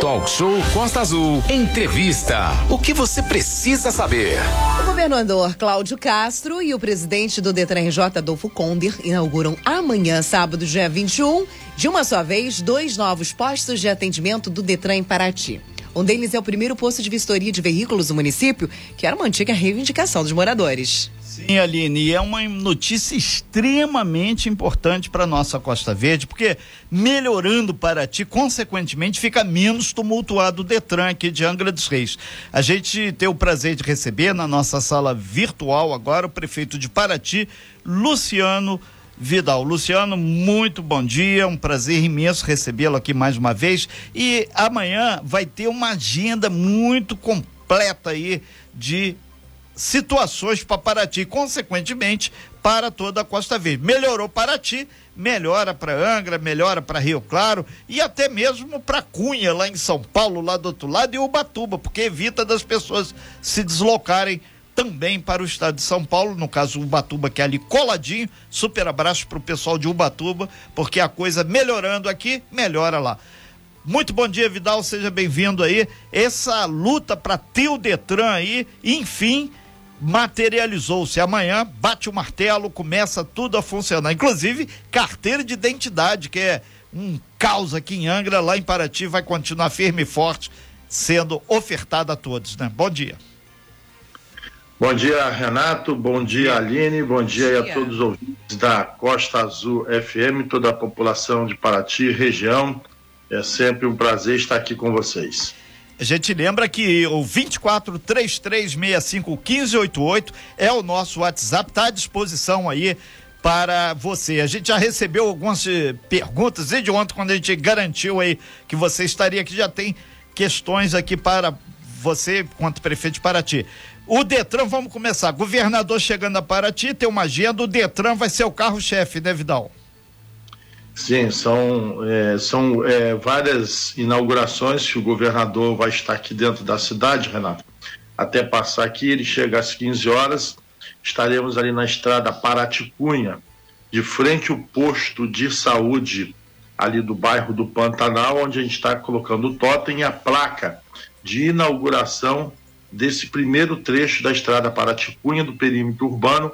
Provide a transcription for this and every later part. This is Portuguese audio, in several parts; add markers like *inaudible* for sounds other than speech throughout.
Talk Show Costa Azul. Entrevista. O que você precisa saber? O governador Cláudio Castro e o presidente do Detran RJ, Adolfo Conder, inauguram amanhã, sábado, dia 21, de uma só vez, dois novos postos de atendimento do Detran em Paraty. Um deles é o primeiro posto de vistoria de veículos do município, que era uma antiga reivindicação dos moradores. Sim, Aline, e é uma notícia extremamente importante para nossa Costa Verde, porque melhorando para ti, consequentemente, fica menos tumultuado o Detran aqui de Angra dos Reis. A gente tem o prazer de receber na nossa sala virtual agora o prefeito de Paraty, Luciano Vidal. Luciano, muito bom dia, um prazer imenso recebê-lo aqui mais uma vez. E amanhã vai ter uma agenda muito completa aí de situações para Paraty, consequentemente para toda a Costa Verde. Melhorou Paraty, melhora para Angra, melhora para Rio Claro e até mesmo para Cunha, lá em São Paulo, lá do outro lado, e Ubatuba, porque evita das pessoas se deslocarem também para o estado de São Paulo, no caso Ubatuba, que é ali coladinho. Super abraço para o pessoal de Ubatuba, porque a coisa melhorando aqui, melhora lá. Muito bom dia, Vidal, seja bem-vindo aí. Essa luta para ter o Detran aí, enfim, materializou-se. Amanhã bate o martelo, começa tudo a funcionar. Inclusive, carteira de identidade, que é um caos aqui em Angra, lá em Paraty, vai continuar firme e forte, sendo ofertada a todos, né? Bom dia. Bom dia, Renato. Bom dia, Aline. Bom dia, dia. a todos os ouvintes da Costa Azul FM, toda a população de Paraty, região. É sempre um prazer estar aqui com vocês. A gente lembra que o 24 3365 1588 é o nosso WhatsApp, está à disposição aí para você. A gente já recebeu algumas eh, perguntas desde ontem, quando a gente garantiu aí que você estaria aqui, já tem questões aqui para você, quanto prefeito de Paraty. O Detran, vamos começar. Governador chegando a Paraty, tem uma agenda, o Detran vai ser o carro-chefe, né, Vidal? Sim, são, é, são é, várias inaugurações que o governador vai estar aqui dentro da cidade, Renato. Até passar aqui, ele chega às 15 horas, estaremos ali na estrada Paraticunha, de frente ao posto de saúde ali do bairro do Pantanal, onde a gente está colocando o totem e a placa de inauguração desse primeiro trecho da estrada Paraticunha, do perímetro urbano,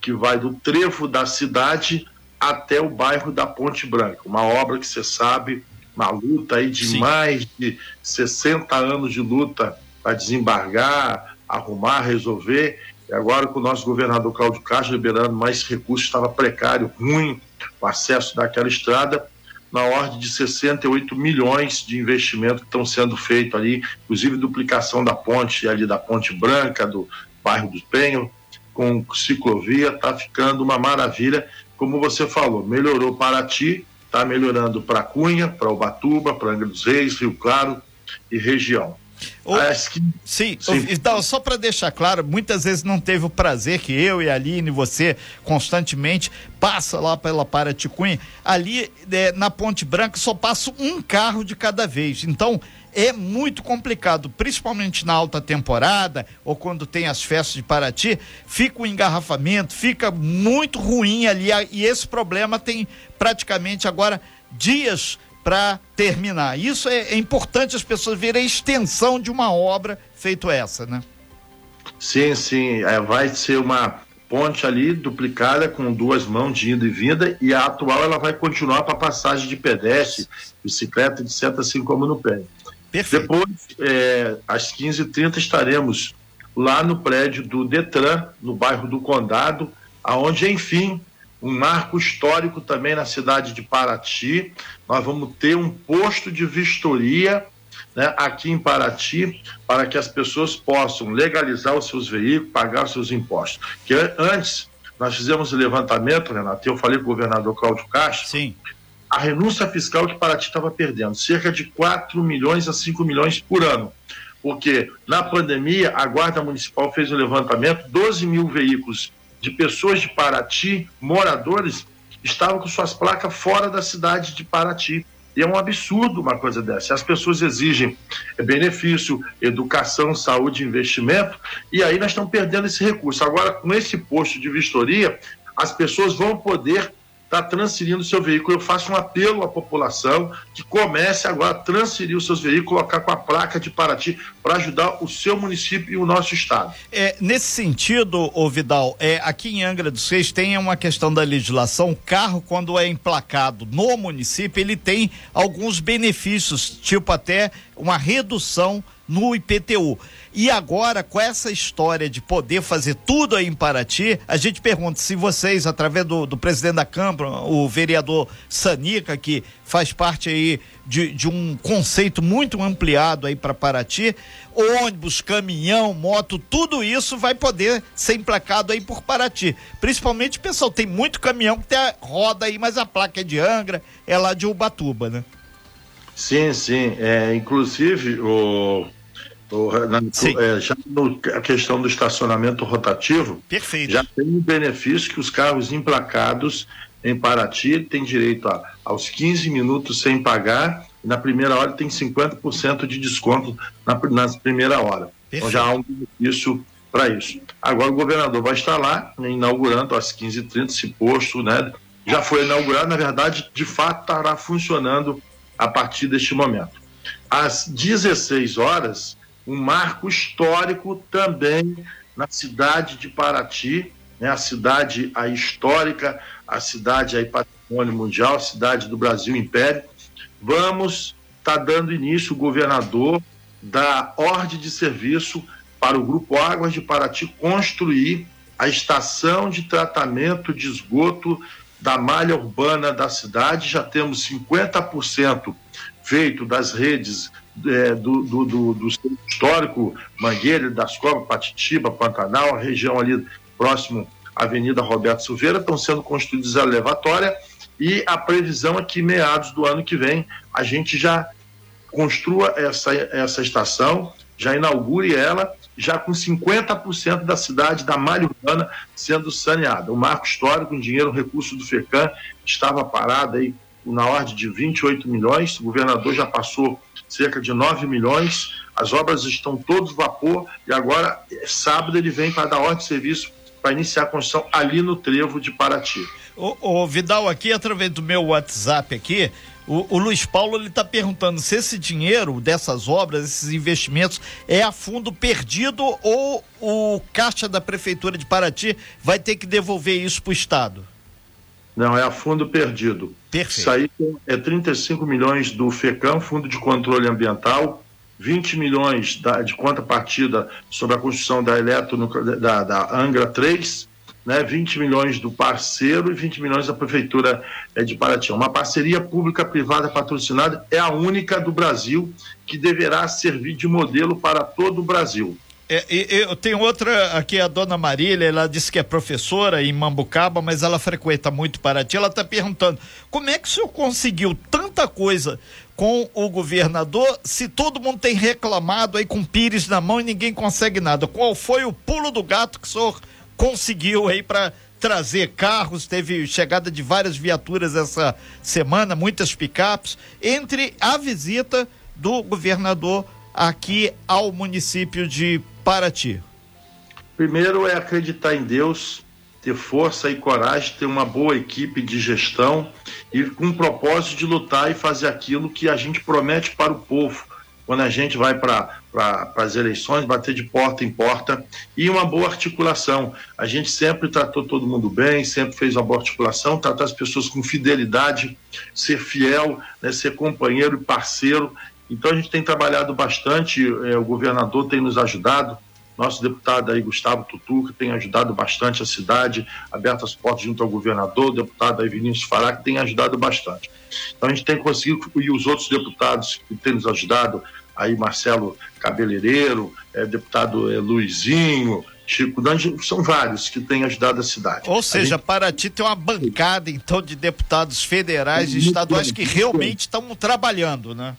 que vai do trevo da cidade até o bairro da Ponte Branca. Uma obra que você sabe, uma luta aí de Sim. mais de 60 anos de luta para desembargar, arrumar, resolver. E agora com o nosso governador Cláudio Castro liberando mais recursos, estava precário, ruim o acesso daquela estrada, na ordem de 68 milhões de investimento que estão sendo feito ali, inclusive duplicação da ponte ali da Ponte Branca, do bairro do Penho, com ciclovia, está ficando uma maravilha como você falou, melhorou Paraty, está melhorando para Cunha, para Ubatuba, para Angra dos Reis, Rio Claro e região. O, que, sim, sim. Então, só para deixar claro, muitas vezes não teve o prazer que eu e a Aline, você, constantemente, passa lá pela Paraticunha. Ali, é, na Ponte Branca, só passa um carro de cada vez. Então, é muito complicado, principalmente na alta temporada ou quando tem as festas de Paraty, fica o engarrafamento, fica muito ruim ali e esse problema tem praticamente agora dias para terminar. Isso é, é, importante as pessoas verem a extensão de uma obra feito essa, né? Sim, sim, é, vai ser uma ponte ali duplicada com duas mãos de ida e vinda e a atual ela vai continuar para passagem de pedestre, bicicleta, etc, assim como no pé. Perfeito. Depois, é, às 15h30, estaremos lá no prédio do Detran, no bairro do Condado, aonde, enfim, um marco histórico também na cidade de Paraty. Nós vamos ter um posto de vistoria né, aqui em Paraty para que as pessoas possam legalizar os seus veículos, pagar os seus impostos. Que antes nós fizemos o levantamento, Renato, eu falei com o governador Cláudio Castro, Sim a renúncia fiscal que Paraty estava perdendo, cerca de 4 milhões a 5 milhões por ano. Porque na pandemia a Guarda Municipal fez um levantamento, 12 mil veículos de pessoas de Paraty, moradores, estavam com suas placas fora da cidade de Paraty. E é um absurdo uma coisa dessa. As pessoas exigem benefício, educação, saúde, investimento, e aí nós estamos perdendo esse recurso. Agora, com esse posto de vistoria, as pessoas vão poder está transferindo seu veículo. Eu faço um apelo à população que comece agora a transferir os seus veículos, colocar com a placa de Paraty para ajudar o seu município e o nosso estado. É, nesse sentido, ô Vidal, é, aqui em Angra dos Reis tem uma questão da legislação, carro quando é emplacado no município, ele tem alguns benefícios, tipo até uma redução no IPTU. E agora, com essa história de poder fazer tudo aí em Paraty, a gente pergunta se vocês, através do, do presidente da Câmara, o vereador Sanica, que faz parte aí de, de um conceito muito ampliado aí para Paraty, ônibus, caminhão, moto, tudo isso vai poder ser emplacado aí por Paraty. Principalmente, pessoal, tem muito caminhão que tem a roda aí, mas a placa é de Angra, é lá de Ubatuba, né? Sim, sim. É, inclusive, o já no, a questão do estacionamento rotativo, Perfeito. já tem um benefício que os carros emplacados em Paraty têm direito a, aos 15 minutos sem pagar, e na primeira hora tem 50% de desconto na, na primeira hora. Perfeito. Então já há um benefício para isso. Agora o governador vai estar lá né, inaugurando às 15h30 esse posto, né? Já foi inaugurado, na verdade, de fato estará funcionando a partir deste momento. Às 16 horas, um marco histórico também na cidade de Paraty, né, a cidade a histórica, a cidade aí patrimônio mundial, a cidade do Brasil Império. Vamos estar tá dando início o governador da ordem de serviço para o Grupo Águas de Paraty construir a estação de tratamento de esgoto da malha urbana da cidade. Já temos 50% feito das redes é, do, do, do, do, histórico Mangueira, das Cobras, Patitiba, Pantanal, a região ali próximo à Avenida Roberto Silveira, estão sendo construídas a elevatória e a previsão é que meados do ano que vem a gente já construa essa, essa estação, já inaugure ela, já com 50% da cidade, da malha urbana sendo saneada. O marco histórico, um dinheiro, um recurso do FECAM, estava parado aí na ordem de 28 milhões, o governador já passou cerca de 9 milhões, as obras estão todos vapor e agora, sábado, ele vem para dar ordem de serviço para iniciar a construção ali no trevo de Paraty. O, o Vidal, aqui através do meu WhatsApp aqui, o, o Luiz Paulo ele está perguntando se esse dinheiro dessas obras, esses investimentos, é a fundo perdido ou o caixa da prefeitura de Paraty vai ter que devolver isso para o estado? Não, é a fundo perdido. Perfeito. Isso aí é 35 milhões do FECAM, Fundo de Controle Ambiental, 20 milhões da, de contrapartida sobre a construção da eletro da, da Angra 3, né, 20 milhões do parceiro e 20 milhões da Prefeitura é, de Paraty. Uma parceria pública-privada patrocinada é a única do Brasil que deverá servir de modelo para todo o Brasil. É, eu tenho outra aqui, a dona Marília, ela disse que é professora em Mambucaba, mas ela frequenta muito Paraty. Ela está perguntando: como é que o senhor conseguiu tanta coisa com o governador se todo mundo tem reclamado aí com Pires na mão e ninguém consegue nada? Qual foi o pulo do gato que o senhor conseguiu aí para trazer carros? Teve chegada de várias viaturas essa semana, muitas picapes, entre a visita do governador aqui ao município de Paraty? Primeiro é acreditar em Deus, ter força e coragem, ter uma boa equipe de gestão e com o propósito de lutar e fazer aquilo que a gente promete para o povo quando a gente vai para pra, as eleições, bater de porta em porta e uma boa articulação. A gente sempre tratou todo mundo bem, sempre fez uma boa articulação, tratar as pessoas com fidelidade, ser fiel, né, ser companheiro e parceiro então a gente tem trabalhado bastante, é, o governador tem nos ajudado, nosso deputado aí, Gustavo Tutu, que tem ajudado bastante a cidade, aberto as portas junto ao governador, o deputado aí, Vinícius Fará, que tem ajudado bastante. Então a gente tem conseguido, e os outros deputados que têm nos ajudado, aí Marcelo Cabeleireiro, é, deputado é, Luizinho, Chico Dange, são vários que têm ajudado a cidade. Ou seja, gente... Paraty tem uma bancada, então, de deputados federais e estaduais que realmente estão trabalhando, né?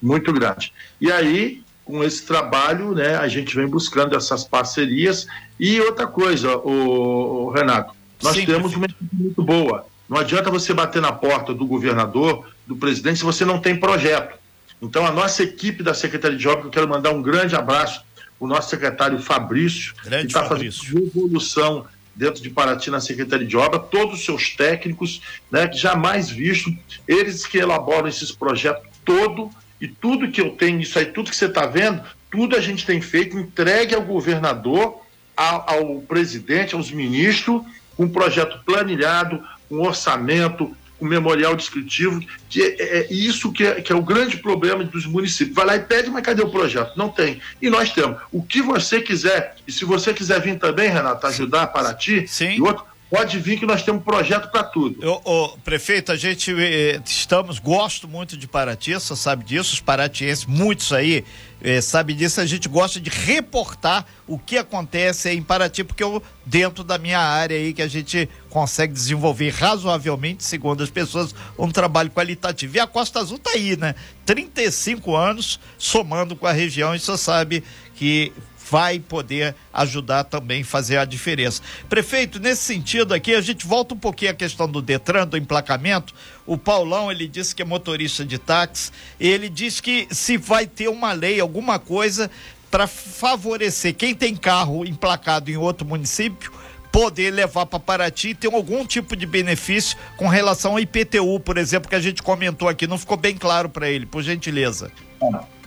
Muito grande. E aí, com esse trabalho, né, a gente vem buscando essas parcerias. E outra coisa, o, Renato, nós Sim, temos uma equipe muito boa. Não adianta você bater na porta do governador, do presidente, se você não tem projeto. Então, a nossa equipe da Secretaria de Obras, eu quero mandar um grande abraço o nosso secretário Fabrício, grande que está fazendo evolução dentro de Paraty na Secretaria de Obra, todos os seus técnicos, né, jamais visto, eles que elaboram esses projetos todo e tudo que eu tenho, isso aí, tudo que você está vendo, tudo a gente tem feito, entregue ao governador, ao, ao presidente, aos ministros, um projeto planilhado, um orçamento, um memorial descritivo, que é, é isso que é, que é, o grande problema dos municípios. Vai lá e pede, mas cadê o projeto? Não tem. E nós temos. O que você quiser, e se você quiser vir também, Renato, ajudar para ti Sim. e outro, pode vir que nós temos projeto para tudo. O, prefeito, a gente eh, estamos, gosto muito de Paraty, você sabe disso, os paratienses, muitos aí eh, sabe disso, a gente gosta de reportar o que acontece em Paraty, porque eu, dentro da minha área aí, que a gente consegue desenvolver razoavelmente, segundo as pessoas, um trabalho qualitativo. E a Costa Azul tá aí, né? 35 anos somando com a região, e você sabe que vai poder ajudar também fazer a diferença. Prefeito, nesse sentido aqui, a gente volta um pouquinho à questão do Detran, do emplacamento. O Paulão, ele disse que é motorista de táxi, ele diz que se vai ter uma lei, alguma coisa para favorecer quem tem carro emplacado em outro município poder levar para Paraty e ter algum tipo de benefício com relação ao IPTU, por exemplo, que a gente comentou aqui. Não ficou bem claro para ele, por gentileza.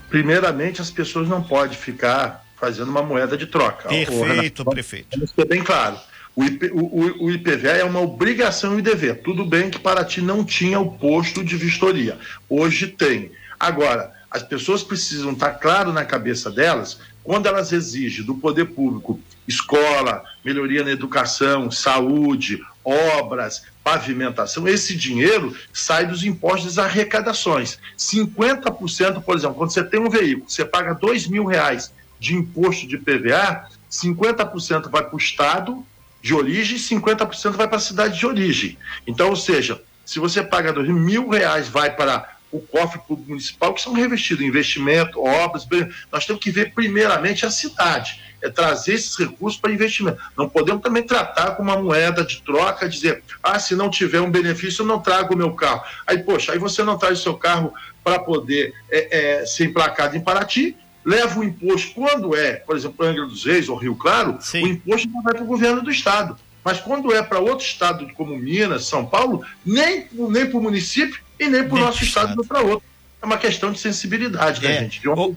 Primeiramente, as pessoas não podem ficar fazendo uma moeda de troca. Perfeito, *laughs* prefeito. Vamos ser bem claro. O, IP, o, o, IPVA é uma obrigação e dever. Tudo bem que Paraty não tinha o posto de vistoria. Hoje tem. Agora, as pessoas precisam estar claro na cabeça delas quando elas exigem do poder público escola, melhoria na educação, saúde, obras, pavimentação, esse dinheiro sai dos impostos das arrecadações. 50%, por exemplo, quando você tem um veículo, você paga dois mil reais de imposto de PVA, 50% vai para o estado de origem e 50% vai para a cidade de origem. Então, ou seja, se você paga dois mil reais, vai para o cofre público municipal, que são revestidos em investimento, obras. Nós temos que ver primeiramente a cidade, é trazer esses recursos para investimento. Não podemos também tratar com uma moeda de troca, dizer, ah, se não tiver um benefício, eu não trago o meu carro. Aí, poxa, aí você não traz o seu carro para poder é, é, ser emplacado em Paraty, leva o imposto, quando é, por exemplo, Angra dos Reis ou Rio Claro, Sim. o imposto não vai para o governo do estado. Mas quando é para outro estado, como Minas, São Paulo, nem, nem para o município e nem para o nosso estado, estado. para outro. É uma questão de sensibilidade da né, é, gente, de o,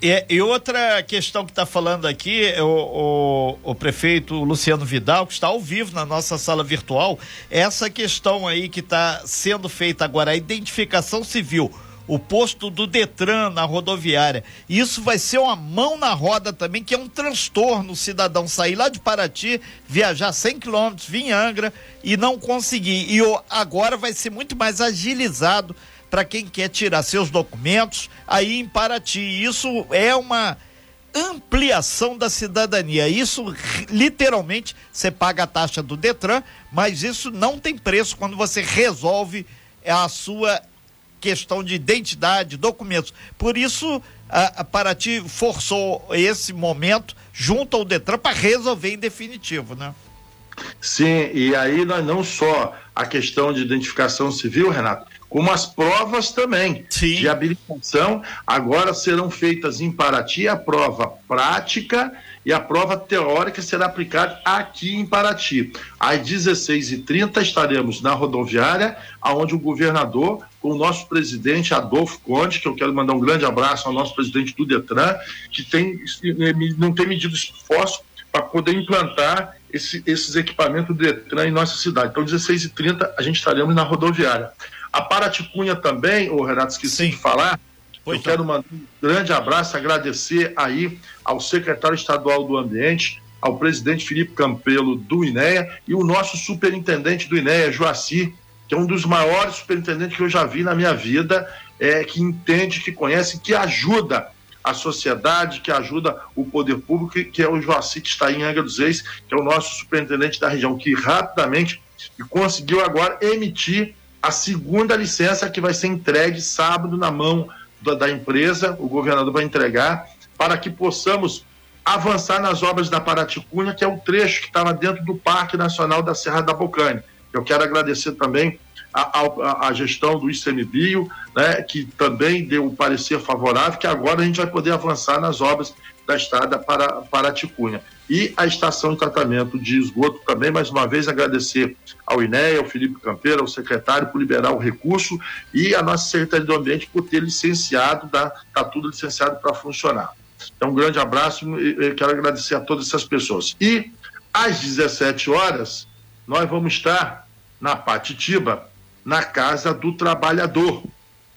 é, E outra questão que está falando aqui, é o, o, o, prefeito Luciano Vidal, que está ao vivo na nossa sala virtual, essa questão aí que está sendo feita agora, a identificação civil o posto do Detran na rodoviária. Isso vai ser uma mão na roda também, que é um transtorno o cidadão sair lá de Paraty, viajar 100 quilômetros, vir em Angra e não conseguir. E agora vai ser muito mais agilizado para quem quer tirar seus documentos aí em Paraty. Isso é uma ampliação da cidadania. Isso literalmente você paga a taxa do Detran, mas isso não tem preço quando você resolve a sua questão de identidade, documentos. Por isso, a, a Paraty forçou esse momento junto ao Detran para resolver em definitivo, né? Sim, e aí nós não só a questão de identificação civil, Renato, como as provas também Sim. de habilitação. Agora serão feitas em Paraty a prova prática e a prova teórica será aplicada aqui em Paraty. Às 16h30 estaremos na rodoviária, onde o governador, com o nosso presidente Adolfo Conde, que eu quero mandar um grande abraço ao nosso presidente do Detran, que tem, não tem medido esforço para poder implantar esse, esses equipamentos do Detran em nossa cidade. Então, 16h30 a gente estaremos na rodoviária. A Paraticunha também, o Renato, esqueci Sim. de falar, Pois eu quero mandar um grande abraço, agradecer aí ao secretário estadual do Ambiente, ao presidente Felipe Campelo do INEA e o nosso superintendente do INEA, Joacir, que é um dos maiores superintendentes que eu já vi na minha vida, é, que entende, que conhece, que ajuda a sociedade, que ajuda o poder público, que é o Joacir, que está em Angra dos Reis, que é o nosso superintendente da região, que rapidamente conseguiu agora emitir a segunda licença que vai ser entregue sábado na mão da, da empresa, o governador vai entregar, para que possamos avançar nas obras da Paraticunha, que é o trecho que estava dentro do Parque Nacional da Serra da Bocane. Eu quero agradecer também a, a, a gestão do ICMBio, né, que também deu um parecer favorável, que agora a gente vai poder avançar nas obras da estrada para, para Ticunha. E a estação de tratamento de esgoto também, mais uma vez, agradecer ao INEA, ao Felipe Campeiro, ao secretário, por liberar o recurso e a nossa Secretaria do Ambiente por ter licenciado, está tudo licenciado para funcionar. Então, um grande abraço e quero agradecer a todas essas pessoas. E às 17 horas, nós vamos estar na Patitiba, na Casa do Trabalhador,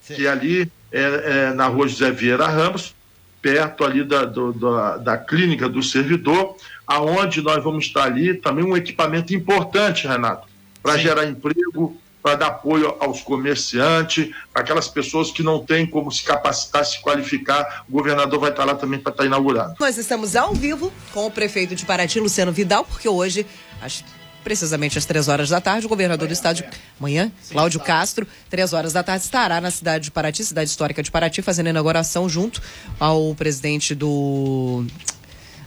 Sim. que é ali é, é, na rua José Vieira Ramos, perto ali da, do, da, da clínica do servidor, aonde nós vamos estar ali também um equipamento importante, Renato, para gerar emprego, para dar apoio aos comerciantes, para aquelas pessoas que não têm como se capacitar, se qualificar. O governador vai estar lá também para estar inaugurando. Nós estamos ao vivo com o prefeito de Paraty, Luciano Vidal, porque hoje, acho precisamente às três horas da tarde, o governador do estado, amanhã, Cláudio Castro, três horas da tarde, estará na cidade de Paraty, cidade histórica de Paraty, fazendo inauguração junto ao presidente do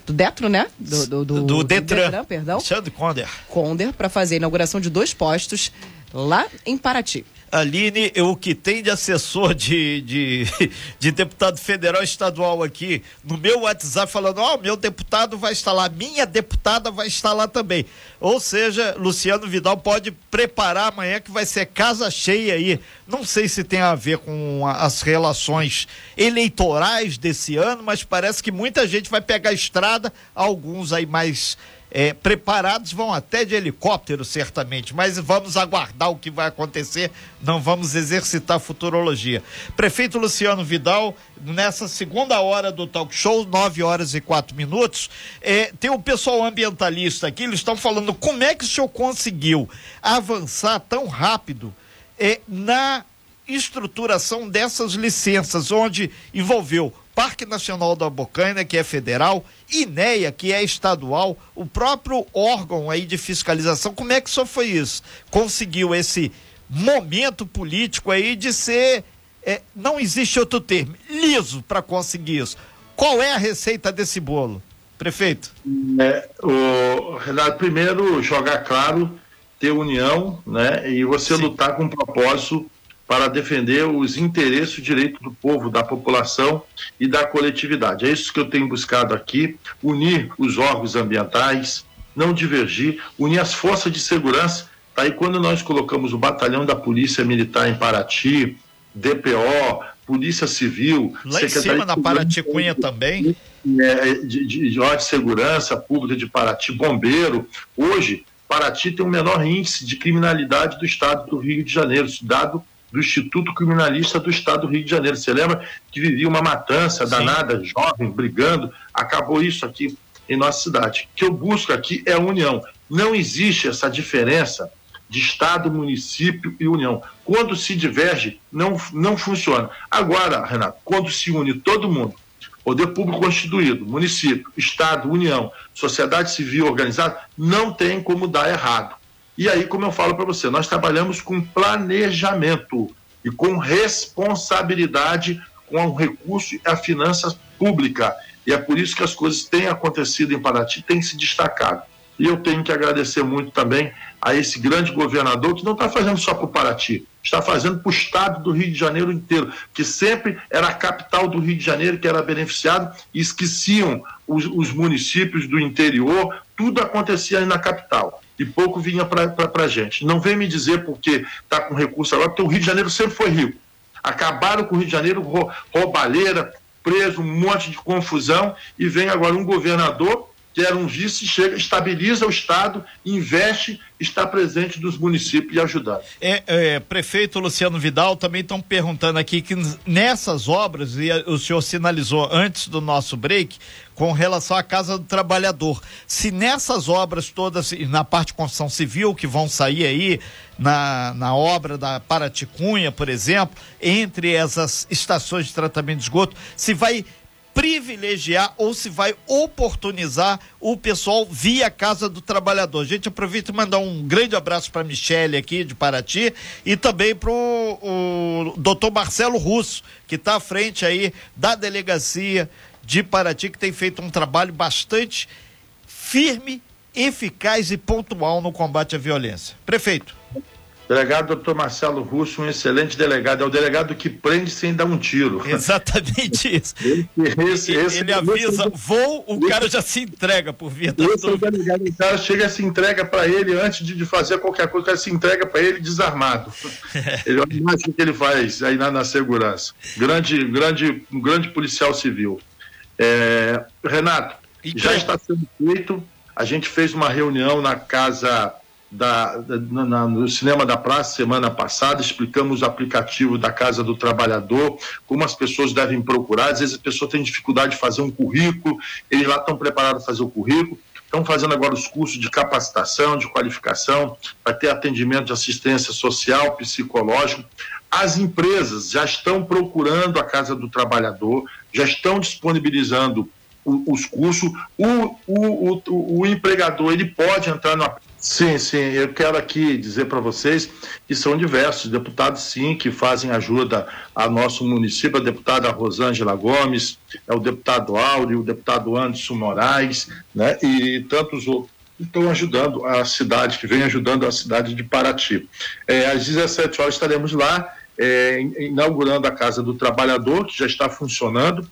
do Detro, né? Do, do, do, do Detran. Detran, perdão. Alexandre Conder. Conder, para fazer a inauguração de dois postos lá em Paraty. Aline, o que tem de assessor de, de, *laughs* de, deputado federal e estadual aqui no meu WhatsApp falando, ó, oh, meu deputado vai estar lá, minha deputada vai estar lá também. Ou seja, Luciano Vidal pode preparar amanhã que vai ser casa cheia aí. Não sei se tem a ver com as relações eleitorais desse ano, mas parece que muita gente vai pegar a estrada, alguns aí mais é, preparados, vão até de helicóptero, certamente, mas vamos aguardar o que vai acontecer, não vamos exercitar futurologia. Prefeito Luciano Vidal, nessa segunda hora do talk show, 9 horas e quatro minutos, é, tem o pessoal ambientalista aqui, eles estão falando como é que o senhor conseguiu avançar tão rápido é, na estruturação dessas licenças, onde envolveu Parque Nacional da Bocaina, que é federal, INEA, que é estadual, o próprio órgão aí de fiscalização, como é que só foi isso? Conseguiu esse momento político aí de ser, é, não existe outro termo, liso para conseguir isso. Qual é a receita desse bolo, prefeito? É, o, Renato, primeiro jogar claro, ter união, né? E você Sim. lutar com propósito para defender os interesses e o direito do povo, da população e da coletividade. É isso que eu tenho buscado aqui: unir os órgãos ambientais, não divergir, unir as forças de segurança. Tá aí quando nós colocamos o batalhão da Polícia Militar em Paraty, DPO, Polícia Civil, lá em cima na Paraty Cunha também. É, de, de, de, de segurança pública de Paraty, bombeiro. Hoje, Paraty tem o menor índice de criminalidade do estado do Rio de Janeiro, dado do Instituto Criminalista do Estado do Rio de Janeiro. Você lembra que vivia uma matança Sim. danada, jovem, brigando? Acabou isso aqui em nossa cidade. O que eu busco aqui é a união. Não existe essa diferença de Estado, município e União. Quando se diverge, não, não funciona. Agora, Renato, quando se une todo mundo, poder público constituído, município, Estado, União, sociedade civil organizada, não tem como dar errado. E aí, como eu falo para você, nós trabalhamos com planejamento e com responsabilidade com o recurso e a finança pública. E é por isso que as coisas têm acontecido em Paraty, têm se destacado. E eu tenho que agradecer muito também a esse grande governador que não está fazendo só para o Paraty, está fazendo para o estado do Rio de Janeiro inteiro, que sempre era a capital do Rio de Janeiro que era beneficiado e esqueciam os, os municípios do interior, tudo acontecia aí na capital e pouco vinha para a gente. Não vem me dizer porque está com recurso agora, porque o Rio de Janeiro sempre foi rico. Acabaram com o Rio de Janeiro, roubalheira, preso, um monte de confusão, e vem agora um governador que era um vice, chega, estabiliza o Estado, investe, está presente dos municípios e ajudando. É, é, prefeito Luciano Vidal, também estão perguntando aqui que nessas obras, e o senhor sinalizou antes do nosso break, com relação à Casa do Trabalhador. Se nessas obras todas, na parte de construção civil, que vão sair aí, na, na obra da Paraticunha, por exemplo, entre essas estações de tratamento de esgoto, se vai privilegiar ou se vai oportunizar o pessoal via Casa do Trabalhador. Gente aproveita e mandar um grande abraço para Michele aqui de Paraty e também para o doutor Marcelo Russo, que está à frente aí da delegacia de Paraty, que tem feito um trabalho bastante firme, eficaz e pontual no combate à violência. Prefeito. Delegado doutor Marcelo Russo, um excelente delegado. É o delegado que prende sem dar um tiro. *laughs* *laughs* Exatamente isso. Esse, esse, ele avisa, vou, o cara já se entrega por via da esse o delegado, o cara chega e se entrega para ele antes de, de, fazer qualquer coisa, o cara se entrega para ele desarmado. *laughs* ele olha o que ele faz aí na, na segurança. Grande, grande, um grande policial civil. É, Renato, já está sendo feito. A gente fez uma reunião na casa da, da na, no Cinema da Praça semana passada, explicamos o aplicativo da Casa do Trabalhador, como as pessoas devem procurar. Às vezes a pessoa tem dificuldade de fazer um currículo, eles lá estão preparados para fazer o currículo. Estão fazendo agora os cursos de capacitação, de qualificação, para ter atendimento de assistência social, psicológico. As empresas já estão procurando a Casa do Trabalhador, já estão disponibilizando os cursos. O, o, o, o empregador ele pode entrar no Sim, sim. Eu quero aqui dizer para vocês que são diversos deputados, sim, que fazem ajuda ao nosso município. A deputada Rosângela Gomes, é o deputado Áureo, o deputado Anderson Moraes, né? E tantos outros estão ajudando a cidade, que vem ajudando a cidade de Paraty. É, às 17 horas estaremos lá, é, inaugurando a Casa do Trabalhador, que já está funcionando.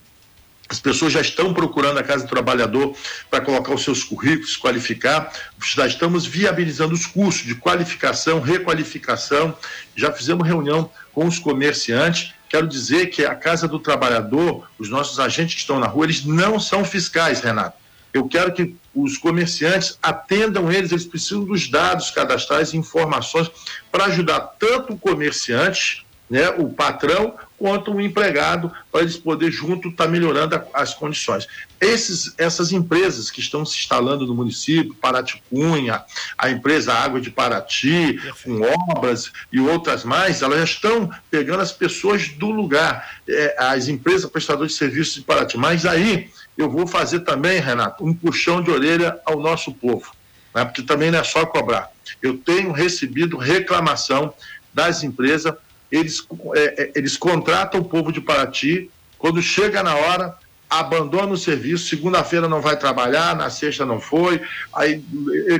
As pessoas já estão procurando a Casa do Trabalhador para colocar os seus currículos, qualificar. Já estamos viabilizando os cursos de qualificação, requalificação. Já fizemos reunião com os comerciantes. Quero dizer que a Casa do Trabalhador, os nossos agentes que estão na rua, eles não são fiscais, Renato. Eu quero que os comerciantes atendam eles, eles precisam dos dados cadastrais e informações para ajudar tanto o comerciante né, o patrão quanto o empregado, para eles poderem junto estar tá melhorando a, as condições. Esses, essas empresas que estão se instalando no município, Paraticunha, a empresa Água de Paraty, com obras e outras mais, elas já estão pegando as pessoas do lugar, é, as empresas prestadoras de serviços de Paraty. Mas aí eu vou fazer também, Renato, um puxão de orelha ao nosso povo, né, porque também não é só cobrar. Eu tenho recebido reclamação das empresas eles, é, é, eles contratam o povo de Paraty, quando chega na hora, abandona o serviço, segunda-feira não vai trabalhar, na sexta não foi, aí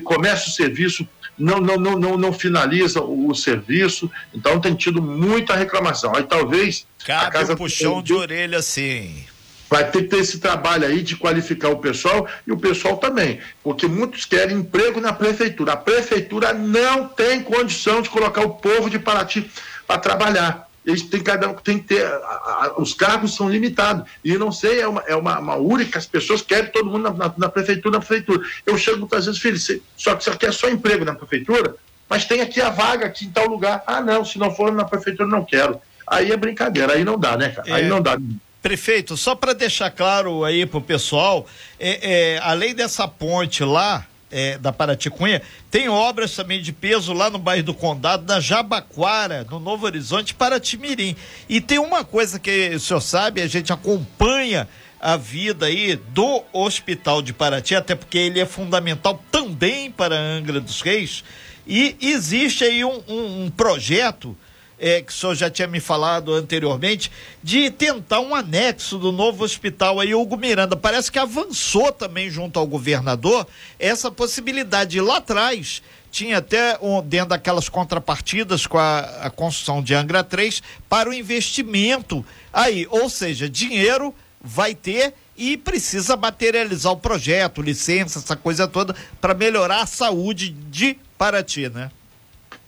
começa o serviço, não, não, não, não, não finaliza o, o serviço, então tem tido muita reclamação. Aí talvez. Cabe a casa um puxão de orelha, sim. Vai ter que ter esse trabalho aí de qualificar o pessoal e o pessoal também, porque muitos querem emprego na prefeitura. A prefeitura não tem condição de colocar o povo de Paraty para trabalhar. Eles têm cada um tem que ter. A, a, os cargos são limitados. E não sei, é uma, é uma, uma única, as pessoas querem todo mundo na, na, na, prefeitura, na prefeitura. Eu chego muitas vezes, filho, você, só que você quer só emprego na prefeitura, mas tem aqui a vaga aqui em tal lugar. Ah, não, se não for na prefeitura, não quero. Aí é brincadeira, aí não dá, né, cara? É... Aí não dá. Prefeito, só para deixar claro aí pro pessoal, é, é, além dessa ponte lá, é, da Paraticunha, tem obras também de peso lá no bairro do Condado, na Jabaquara, no Novo Horizonte, Paratimirim. E tem uma coisa que o senhor sabe, a gente acompanha a vida aí do Hospital de Paraty, até porque ele é fundamental também para a Angra dos Reis. E existe aí um, um, um projeto é, que o senhor já tinha me falado anteriormente, de tentar um anexo do novo hospital aí, Hugo Miranda. Parece que avançou também junto ao governador essa possibilidade. Lá atrás, tinha até um, dentro daquelas contrapartidas com a, a construção de Angra 3 para o investimento aí, ou seja, dinheiro vai ter e precisa materializar o projeto, licença, essa coisa toda, para melhorar a saúde de Paraty, né?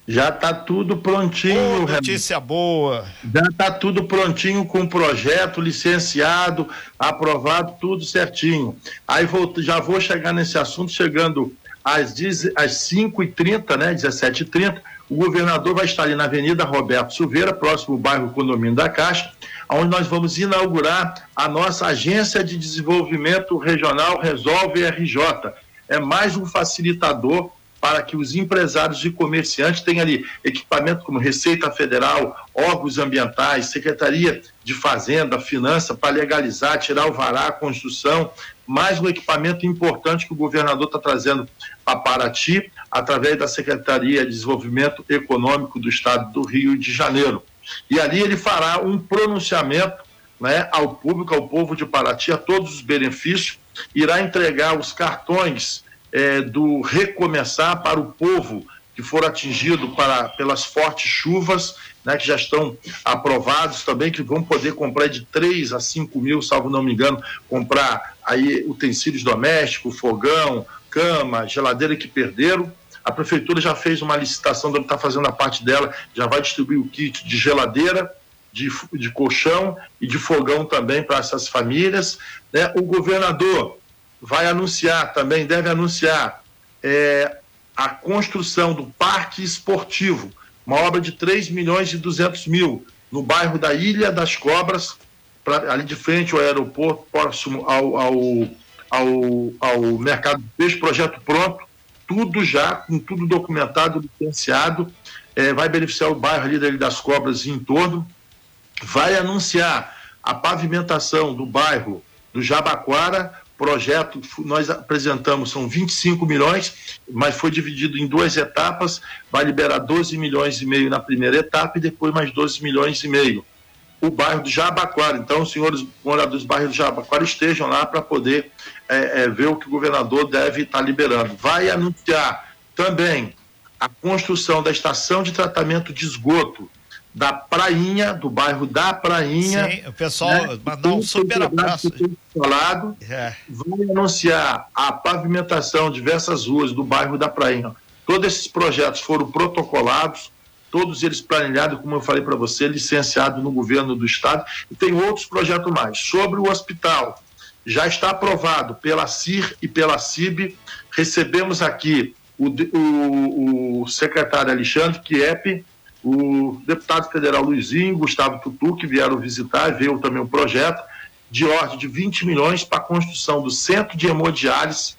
Já está tudo prontinho. Oh, notícia boa. Já está tudo prontinho com o projeto licenciado, aprovado, tudo certinho. Aí vou, já vou chegar nesse assunto, chegando às, às 5h30, né, 17h30, o governador vai estar ali na Avenida Roberto Silveira, próximo ao bairro Condomínio da Caixa, onde nós vamos inaugurar a nossa Agência de Desenvolvimento Regional Resolve RJ. É mais um facilitador para que os empresários e comerciantes tenham ali equipamento como Receita Federal, órgãos ambientais, Secretaria de Fazenda, Finança, para legalizar, tirar o vará, a construção, mais um equipamento importante que o governador está trazendo para Paraty, através da Secretaria de Desenvolvimento Econômico do Estado do Rio de Janeiro. E ali ele fará um pronunciamento né, ao público, ao povo de Paraty, a todos os benefícios, irá entregar os cartões é, do recomeçar para o povo que foram atingidos para, pelas fortes chuvas, né, que já estão aprovados também, que vão poder comprar de 3 a 5 mil, salvo não me engano, comprar aí utensílios domésticos, fogão, cama, geladeira que perderam. A prefeitura já fez uma licitação, está fazendo a parte dela, já vai distribuir o kit de geladeira, de, de colchão e de fogão também para essas famílias. Né? O governador vai anunciar também, deve anunciar é, a construção do parque esportivo, uma obra de 3 milhões e 200 mil, no bairro da Ilha das Cobras, pra, ali de frente ao aeroporto, próximo ao, ao, ao, ao mercado de peixe, projeto pronto, tudo já, com tudo documentado, licenciado, é, vai beneficiar o bairro ali da Ilha das Cobras e em torno, vai anunciar a pavimentação do bairro do Jabaquara, projeto nós apresentamos são 25 milhões, mas foi dividido em duas etapas, vai liberar 12 milhões e meio na primeira etapa e depois mais 12 milhões e meio. O bairro do Jabaquara, então os senhores moradores do bairro do Jabaquara estejam lá para poder é, é, ver o que o governador deve estar tá liberando. Vai anunciar também a construção da estação de tratamento de esgoto da Prainha, do bairro da Prainha. Sim, o pessoal né, mandar um super abraço. Falado, é. Vai anunciar a pavimentação de diversas ruas do bairro da Prainha. Todos esses projetos foram protocolados, todos eles planilhados, como eu falei para você, licenciado no governo do estado, e tem outros projetos mais. Sobre o hospital, já está aprovado pela CIR e pela CIB. Recebemos aqui o, o, o secretário Alexandre Kiep, o deputado federal Luizinho, Gustavo Tutu, que vieram visitar, veio também um projeto de ordem de 20 milhões para a construção do centro de hemodiálise,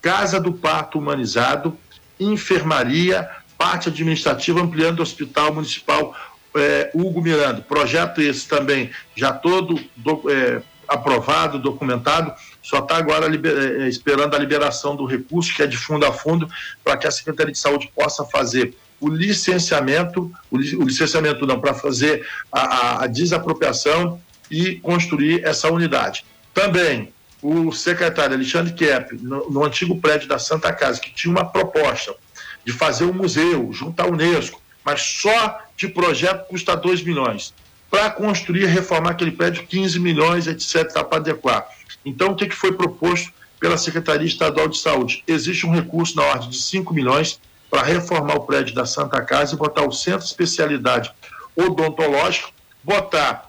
casa do parto humanizado, enfermaria, parte administrativa, ampliando o hospital municipal é, Hugo Miranda. Projeto esse também já todo do, é, aprovado, documentado, só está agora liber, é, esperando a liberação do recurso, que é de fundo a fundo, para que a Secretaria de Saúde possa fazer o licenciamento, o, licenciamento não, para fazer a, a, a desapropriação e construir essa unidade. Também o secretário Alexandre Kepp, no, no, antigo prédio da Santa Casa, que tinha uma proposta de fazer um museu junto à Unesco, mas só de projeto custa 2 milhões. Para construir e reformar aquele prédio, 15 milhões, etc., para adequar. Então, o que, que foi proposto pela Secretaria Estadual de Saúde? Existe um recurso na ordem de 5 milhões para reformar o prédio da Santa Casa e botar o centro de especialidade odontológico, botar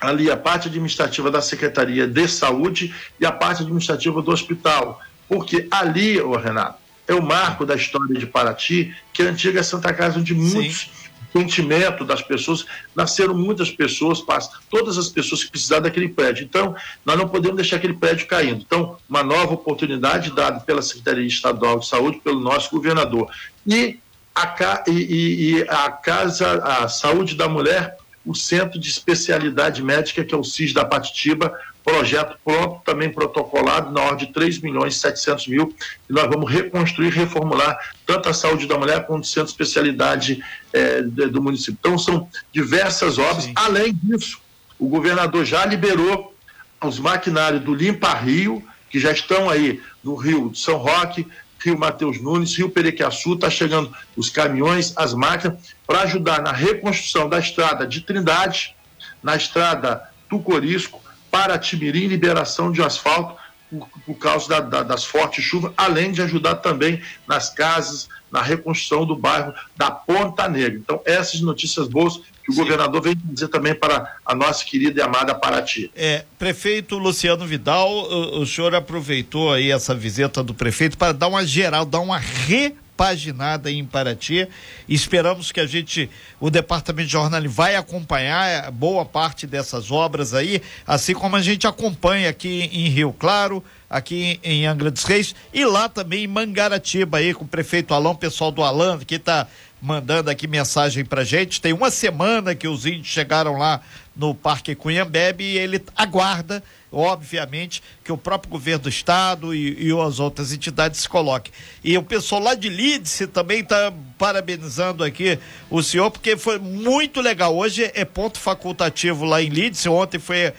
ali a parte administrativa da Secretaria de Saúde e a parte administrativa do hospital. Porque ali, ô Renato, é o marco da história de Paraty, que é a antiga Santa Casa, onde muitos sentimento das pessoas, nasceram muitas pessoas, todas as pessoas que precisaram daquele prédio. Então, nós não podemos deixar aquele prédio caindo. Então, uma nova oportunidade dada pela Secretaria Estadual de Saúde, pelo nosso governador. E a, e, e a Casa, a Saúde da Mulher, o Centro de Especialidade Médica, que é o CIS da Patitiba, projeto pronto, também protocolado, na ordem de 3 milhões e 700 mil, e nós vamos reconstruir, reformular tanto a saúde da mulher quanto o centro de especialidade é, do município. Então, são diversas obras. Sim. Além disso, o governador já liberou os maquinários do Limpa Rio, que já estão aí no Rio de São Roque, Rio Mateus Nunes, Rio Perequiaçu, está chegando os caminhões, as máquinas, para ajudar na reconstrução da estrada de Trindade, na estrada Tucorisco, para Timirim, liberação de asfalto por, por causa da, da, das fortes chuvas, além de ajudar também nas casas, na reconstrução do bairro da Ponta Negra. Então, essas notícias boas que o Sim. governador vem dizer também para a nossa querida e amada Paraty. É, prefeito Luciano Vidal, o, o senhor aproveitou aí essa visita do prefeito para dar uma geral, dar uma re paginada em Paraty. Esperamos que a gente, o departamento de jornalismo vai acompanhar boa parte dessas obras aí, assim como a gente acompanha aqui em Rio Claro, aqui em Angra dos Reis e lá também em Mangaratiba aí com o prefeito Alão, pessoal do Alan que está mandando aqui mensagem pra gente. Tem uma semana que os índios chegaram lá no Parque Cunhambebe e ele aguarda obviamente, que o próprio governo do estado e, e as outras entidades se coloquem. E o pessoal lá de Lídice também está parabenizando aqui o senhor, porque foi muito legal. Hoje é ponto facultativo lá em Lídice, ontem foi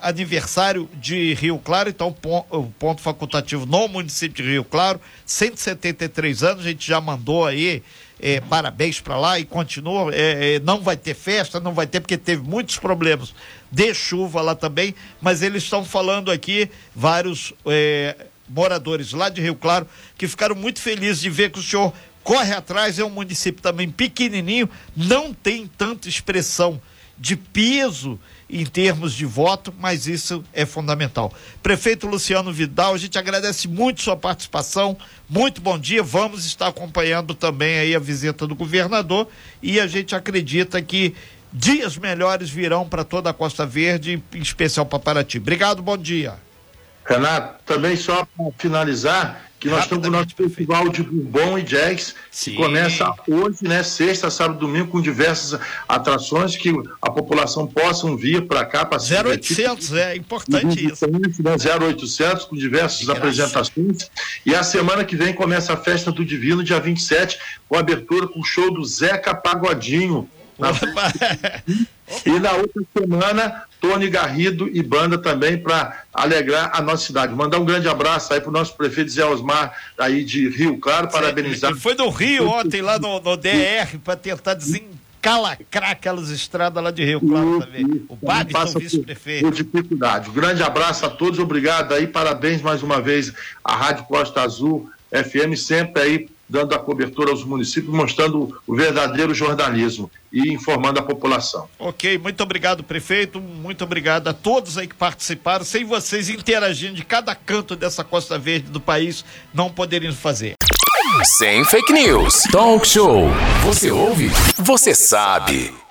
aniversário de Rio Claro, então o ponto facultativo no município de Rio Claro, 173 anos, a gente já mandou aí é, parabéns para lá e continua. É, é, não vai ter festa, não vai ter, porque teve muitos problemas de chuva lá também, mas eles estão falando aqui, vários moradores lá de Rio Claro, que ficaram muito felizes de ver que o senhor corre atrás, é um município também pequenininho, não tem tanta expressão de peso em termos de voto, mas isso é fundamental. Prefeito Luciano Vidal, a gente agradece muito sua participação. Muito bom dia. Vamos estar acompanhando também aí a visita do governador e a gente acredita que dias melhores virão para toda a Costa Verde, em especial para Paraty. Obrigado, bom dia. Renato, também só para finalizar, que nós estamos no nosso festival de Bourbon e Jazz, Sim. que começa hoje, né, sexta, sábado, domingo, com diversas atrações que a população possam vir para cá para 0800, é importante isso. Né, 0800 com diversas apresentações. E a semana que vem começa a festa do Divino, dia 27, com abertura com o show do Zeca Pagodinho. Na... *laughs* e na outra semana, Tony Garrido e banda também para alegrar a nossa cidade. Mandar um grande abraço aí para o nosso prefeito Zé Osmar, aí de Rio Claro, parabenizar. Ele foi no Rio ontem, lá no, no DR, para tentar desencalacrar aquelas estradas lá de Rio Claro também. O Babson, vice-prefeito. dificuldade. Um grande abraço a todos, obrigado aí, parabéns mais uma vez à Rádio Costa Azul FM, sempre aí dando a cobertura aos municípios, mostrando o verdadeiro jornalismo e informando a população. Ok, muito obrigado, prefeito. Muito obrigado a todos aí que participaram. Sem vocês interagindo de cada canto dessa Costa Verde do país, não poderíamos fazer. Sem fake news. Talk show. Você ouve? Você sabe.